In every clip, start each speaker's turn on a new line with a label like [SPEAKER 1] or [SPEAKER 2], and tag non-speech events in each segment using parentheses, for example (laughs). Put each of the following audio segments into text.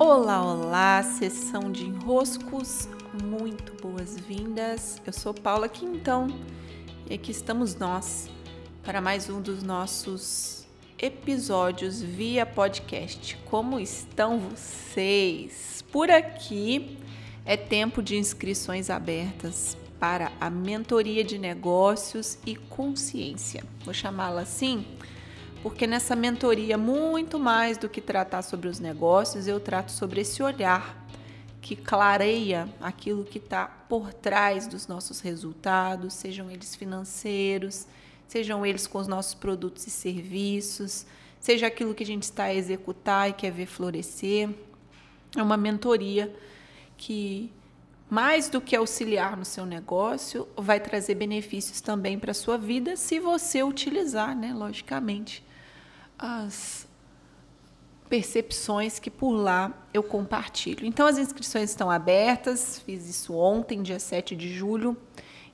[SPEAKER 1] Olá, olá, sessão de enroscos, muito boas-vindas. Eu sou Paula Quintão e aqui estamos nós para mais um dos nossos episódios via podcast. Como estão vocês? Por aqui é tempo de inscrições abertas para a mentoria de negócios e consciência. Vou chamá-la assim porque nessa mentoria, muito mais do que tratar sobre os negócios, eu trato sobre esse olhar que clareia aquilo que está por trás dos nossos resultados, sejam eles financeiros, sejam eles com os nossos produtos e serviços, seja aquilo que a gente está a executar e quer ver florescer. É uma mentoria que, mais do que auxiliar no seu negócio, vai trazer benefícios também para a sua vida, se você utilizar, né, logicamente, as percepções que por lá eu compartilho. Então, as inscrições estão abertas, fiz isso ontem, dia 7 de julho,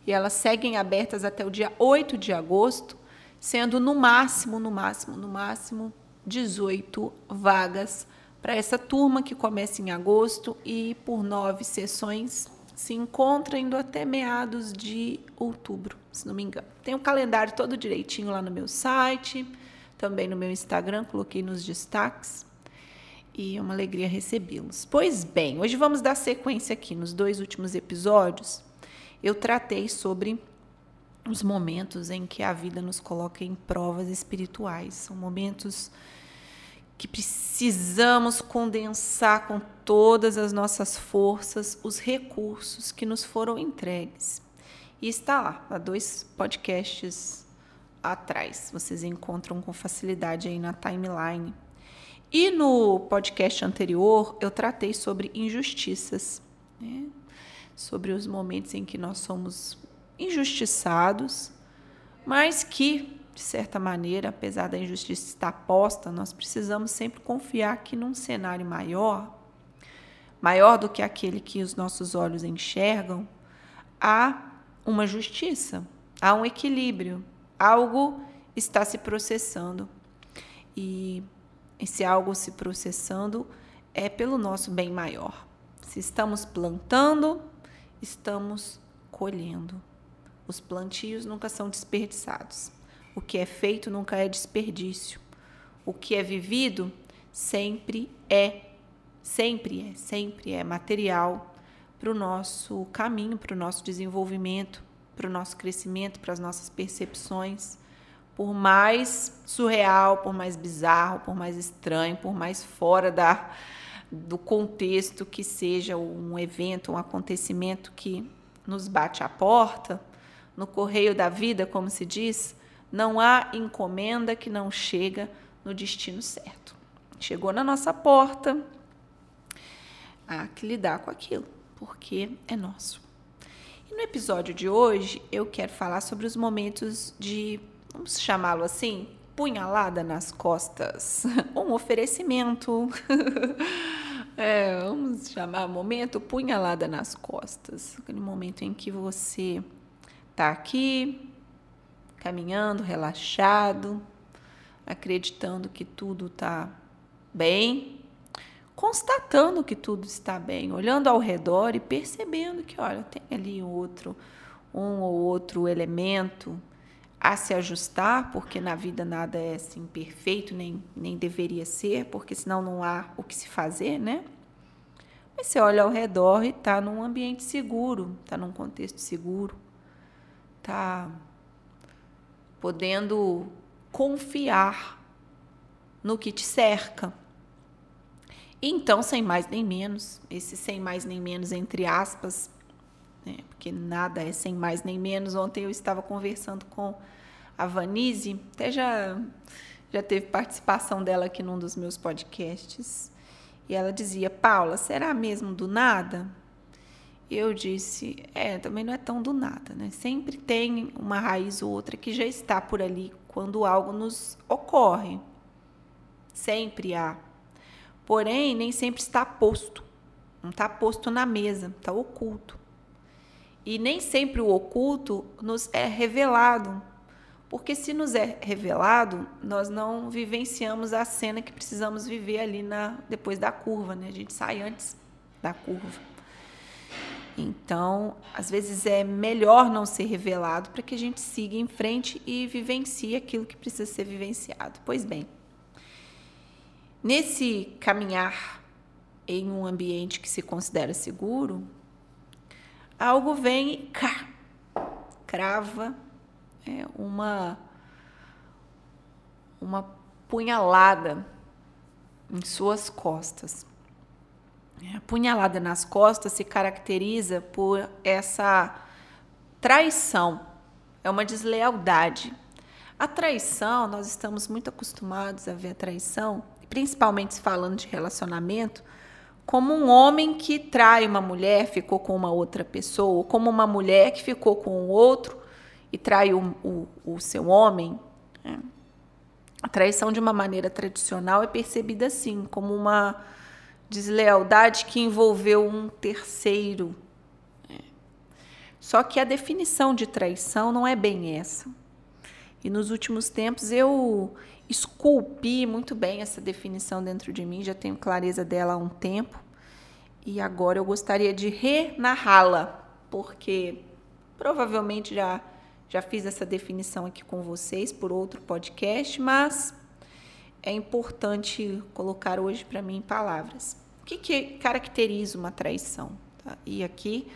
[SPEAKER 1] e elas seguem abertas até o dia 8 de agosto, sendo no máximo, no máximo, no máximo 18 vagas para essa turma que começa em agosto e por nove sessões se encontra indo até meados de outubro, se não me engano. Tem o um calendário todo direitinho lá no meu site, também no meu Instagram, coloquei nos destaques. E é uma alegria recebê-los. Pois bem, hoje vamos dar sequência aqui nos dois últimos episódios. Eu tratei sobre os momentos em que a vida nos coloca em provas espirituais. São momentos que precisamos condensar com todas as nossas forças os recursos que nos foram entregues. E está lá, há dois podcasts atrás. Vocês encontram com facilidade aí na timeline. E no podcast anterior eu tratei sobre injustiças, né? sobre os momentos em que nós somos injustiçados, mas que, de certa maneira, apesar da injustiça estar posta, nós precisamos sempre confiar que num cenário maior, maior do que aquele que os nossos olhos enxergam, há uma justiça, há um equilíbrio, algo está se processando. E esse algo se processando é pelo nosso bem maior. Se estamos plantando, estamos colhendo. Os plantios nunca são desperdiçados. O que é feito nunca é desperdício. O que é vivido sempre é, sempre é, sempre é material para o nosso caminho, para o nosso desenvolvimento, para o nosso crescimento, para as nossas percepções. Por mais surreal, por mais bizarro, por mais estranho, por mais fora da, do contexto que seja um evento, um acontecimento que nos bate à porta, no correio da vida, como se diz, não há encomenda que não chega no destino certo. Chegou na nossa porta, há que lidar com aquilo, porque é nosso. No episódio de hoje, eu quero falar sobre os momentos de, vamos chamá-lo assim, punhalada nas costas, (laughs) um oferecimento. (laughs) é, vamos chamar momento punhalada nas costas, aquele momento em que você está aqui, caminhando, relaxado, acreditando que tudo está bem, constatando que tudo está bem, olhando ao redor e percebendo que, olha, tem ali outro, um ou outro elemento a se ajustar, porque na vida nada é assim perfeito, nem, nem deveria ser, porque senão não há o que se fazer, né? Mas você olha ao redor e está num ambiente seguro, está num contexto seguro, está podendo confiar no que te cerca então, sem mais nem menos, esse sem mais nem menos entre aspas, né, porque nada é sem mais nem menos. Ontem eu estava conversando com a Vanise, até já, já teve participação dela aqui num dos meus podcasts, e ela dizia: Paula, será mesmo do nada? Eu disse: é, também não é tão do nada, né? Sempre tem uma raiz ou outra que já está por ali quando algo nos ocorre. Sempre há. Porém, nem sempre está posto. Não está posto na mesa, está oculto. E nem sempre o oculto nos é revelado, Porque se nos é revelado, nós não vivenciamos a cena que precisamos viver ali na depois da curva, né? A gente sai antes da curva. Então, às vezes é melhor não ser revelado para que a gente siga em frente e vivencie aquilo que precisa ser vivenciado. Pois bem, nesse caminhar em um ambiente que se considera seguro, algo vem e cá, crava é, uma, uma punhalada em suas costas. A punhalada nas costas se caracteriza por essa traição, é uma deslealdade. A traição, nós estamos muito acostumados a ver a traição, principalmente falando de relacionamento, como um homem que trai uma mulher, ficou com uma outra pessoa, ou como uma mulher que ficou com o outro e trai o, o, o seu homem. Né? A traição, de uma maneira tradicional, é percebida assim, como uma deslealdade que envolveu um terceiro. É. Só que a definição de traição não é bem essa. E nos últimos tempos eu esculpi muito bem essa definição dentro de mim, já tenho clareza dela há um tempo. E agora eu gostaria de renarrá-la, porque provavelmente já já fiz essa definição aqui com vocês por outro podcast, mas é importante colocar hoje para mim em palavras. O que, que caracteriza uma traição? Tá? E aqui,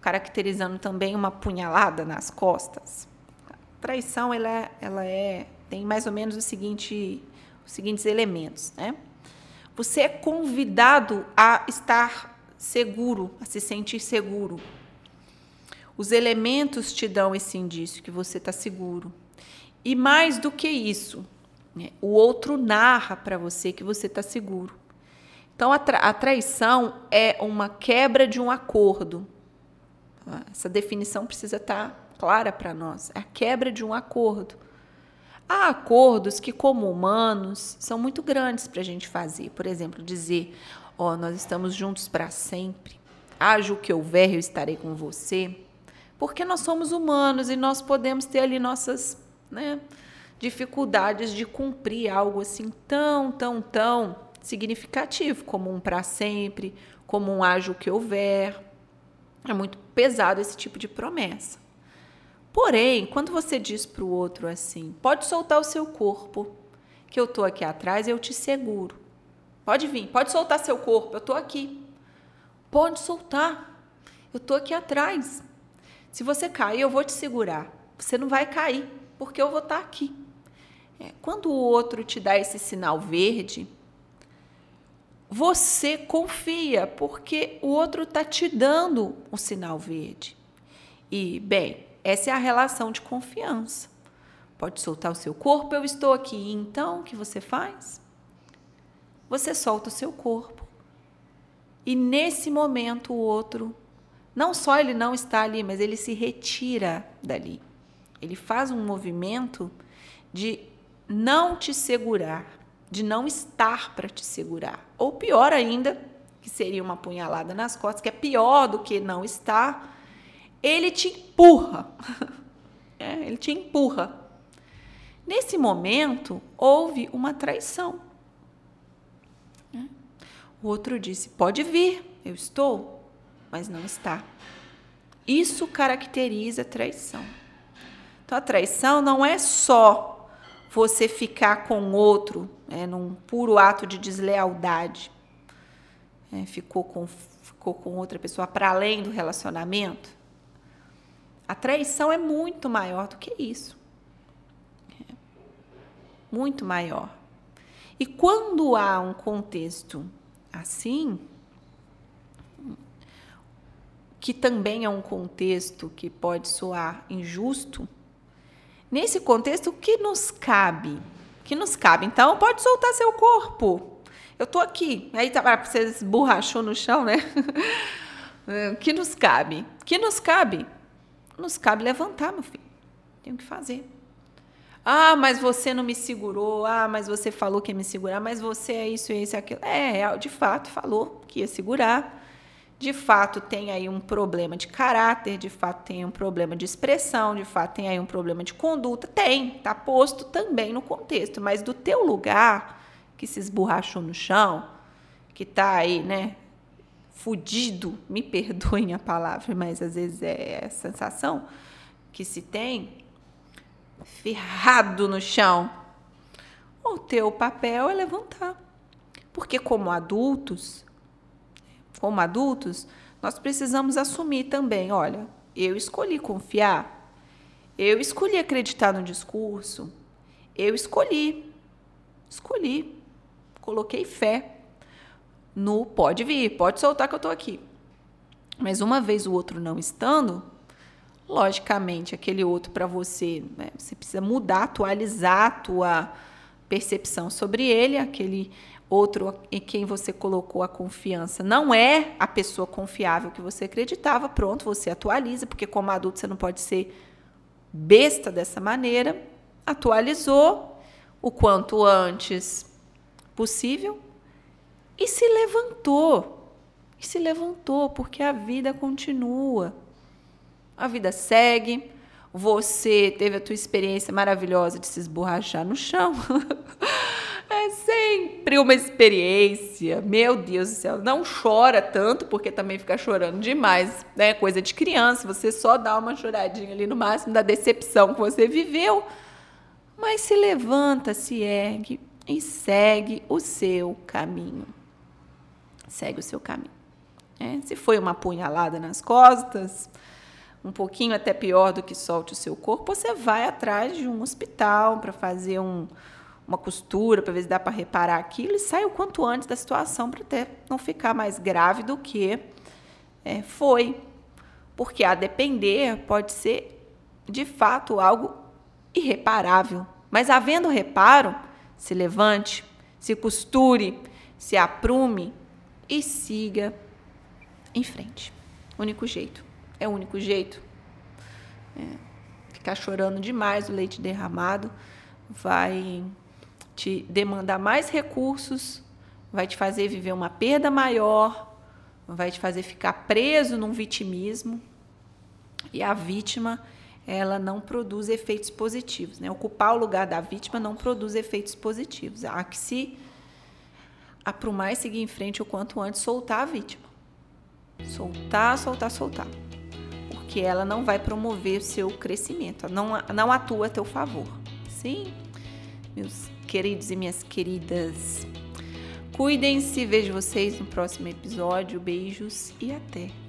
[SPEAKER 1] caracterizando também uma punhalada nas costas. A traição ela, é, ela é, tem mais ou menos o seguinte, os seguintes elementos. Né? Você é convidado a estar seguro, a se sentir seguro. Os elementos te dão esse indício que você está seguro. E mais do que isso, né? O outro narra para você que você está seguro. Então, a, tra a traição é uma quebra de um acordo. Essa definição precisa estar tá clara para nós. É a quebra de um acordo. Há acordos que, como humanos, são muito grandes para a gente fazer. Por exemplo, dizer: Ó, oh, nós estamos juntos para sempre. Haja o que houver, eu estarei com você. Porque nós somos humanos e nós podemos ter ali nossas. Né, dificuldades de cumprir algo assim tão, tão, tão significativo, como um para sempre, como um o que houver. É muito pesado esse tipo de promessa. Porém, quando você diz para o outro assim, pode soltar o seu corpo, que eu estou aqui atrás, eu te seguro. Pode vir, pode soltar seu corpo, eu estou aqui. Pode soltar, eu estou aqui atrás. Se você cair, eu vou te segurar. Você não vai cair, porque eu vou estar tá aqui. É, quando o outro te dá esse sinal verde, você confia, porque o outro está te dando o sinal verde. E, bem, essa é a relação de confiança. Pode soltar o seu corpo, eu estou aqui. Então, o que você faz? Você solta o seu corpo. E nesse momento o outro, não só ele não está ali, mas ele se retira dali. Ele faz um movimento de não te segurar, de não estar para te segurar. Ou pior ainda, que seria uma punhalada nas costas, que é pior do que não estar, ele te empurra. (laughs) É, ele te empurra. Nesse momento, houve uma traição. É. O outro disse: Pode vir, eu estou, mas não está. Isso caracteriza traição. Então, a traição não é só você ficar com outro né, num puro ato de deslealdade, é, ficou, com, ficou com outra pessoa para além do relacionamento, a traição é muito maior do que isso. É, muito maior. E quando há um contexto assim, que também é um contexto que pode soar injusto, Nesse contexto, o que nos cabe? Que nos cabe? Então, pode soltar seu corpo. Eu estou aqui. Aí tá, você esborrachou no chão, né? (laughs) Que nos cabe? Que nos cabe? Nos cabe levantar, meu filho. Tenho que fazer. Ah, mas você não me segurou. Ah, mas você falou que ia me segurar. Mas você é isso, isso e aquilo. É, de fato, falou que ia segurar. De fato tem aí um problema de caráter, de fato tem um problema de expressão, de fato tem aí um problema de conduta, tem, tá posto também no contexto, mas do teu lugar que se esborrachou no chão, que tá aí, né, fudido, me (laughs) perdoem a palavra, mas às vezes é a sensação que se tem, ferrado no chão. O teu papel é levantar. Porque como adultos, como adultos, nós precisamos assumir também, olha, eu escolhi confiar, eu escolhi acreditar no discurso, eu escolhi, escolhi, coloquei fé no pode vir, pode soltar que eu estou aqui. Mas uma vez o outro não estando, logicamente aquele outro para você, né, você precisa mudar, atualizar a tua percepção sobre ele, aquele outro em quem você colocou a confiança não é a pessoa confiável que você acreditava, pronto, você atualiza, porque como adulto você não pode ser besta dessa maneira. Atualizou o quanto antes possível e se levantou. E se levantou, porque a vida continua. A vida segue. Você teve a tua experiência maravilhosa de se esborrachar no chão. (laughs) É sempre uma experiência. Meu Deus do céu. Não chora tanto, porque também fica chorando demais, né? Coisa de criança. Você só dá uma choradinha ali no máximo da decepção que você viveu. Mas se levanta, se ergue e segue o seu caminho. Segue o seu caminho. É, se foi uma punhalada nas costas, um pouquinho até pior do que solte o seu corpo, você vai atrás de um hospital para fazer um, uma costura para ver se dá para reparar aquilo e sai o quanto antes da situação para até não ficar mais grave do que é, foi. Porque a depender pode ser de fato algo irreparável. Mas havendo reparo, se levante, se costure, se aprume e siga em frente. Único jeito. É o único jeito. É, ficar chorando demais o leite derramado vai te demandar mais recursos, vai te fazer viver uma perda maior, vai te fazer ficar preso num vitimismo. E a vítima, ela não produz efeitos positivos. Né? Ocupar o lugar da vítima não produz efeitos positivos. Há que se aprumar e seguir em frente o quanto antes, soltar a vítima. Soltar, soltar, soltar. Porque ela não vai promover seu crescimento, não, não atua a teu favor. Sim, meus queridos e minhas queridas. Cuidem-se, vejo vocês no próximo episódio. Beijos e até!